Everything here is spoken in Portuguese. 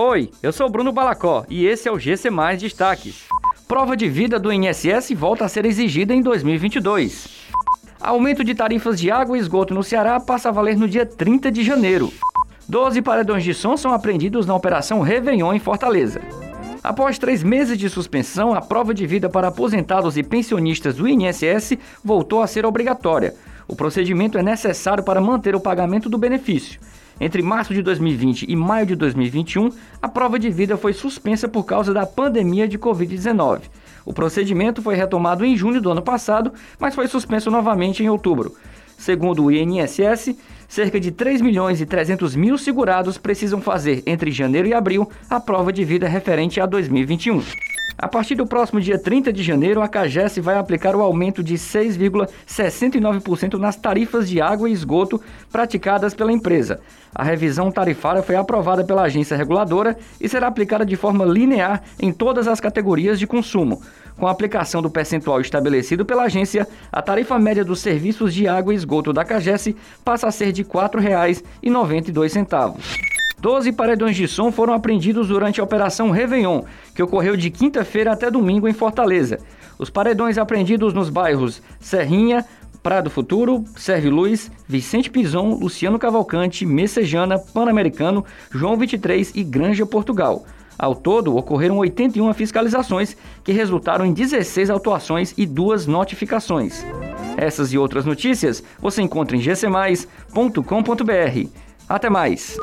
Oi, eu sou Bruno Balacó e esse é o GC Mais Destaques. Prova de vida do INSS volta a ser exigida em 2022. Aumento de tarifas de água e esgoto no Ceará passa a valer no dia 30 de janeiro. Doze paredões de som são apreendidos na Operação Réveillon em Fortaleza. Após três meses de suspensão, a prova de vida para aposentados e pensionistas do INSS voltou a ser obrigatória. O procedimento é necessário para manter o pagamento do benefício. Entre março de 2020 e maio de 2021, a prova de vida foi suspensa por causa da pandemia de Covid-19. O procedimento foi retomado em junho do ano passado, mas foi suspenso novamente em outubro. Segundo o INSS, cerca de 3 milhões e 300 mil segurados precisam fazer entre janeiro e abril a prova de vida referente a 2021. A partir do próximo dia 30 de janeiro, a CAGES vai aplicar o aumento de 6,69% nas tarifas de água e esgoto praticadas pela empresa. A revisão tarifária foi aprovada pela agência reguladora e será aplicada de forma linear em todas as categorias de consumo. Com a aplicação do percentual estabelecido pela agência, a tarifa média dos serviços de água e esgoto da CAGES passa a ser de R$ 4,92. Doze paredões de som foram apreendidos durante a Operação Réveillon, que ocorreu de quinta-feira até domingo em Fortaleza. Os paredões apreendidos nos bairros Serrinha, Prado Futuro, Serve Luz, Vicente Pison, Luciano Cavalcante, Messejana, Pan-Americano, João 23 e Granja Portugal. Ao todo, ocorreram 81 fiscalizações, que resultaram em 16 autuações e duas notificações. Essas e outras notícias você encontra em gcmais.com.br. Até mais!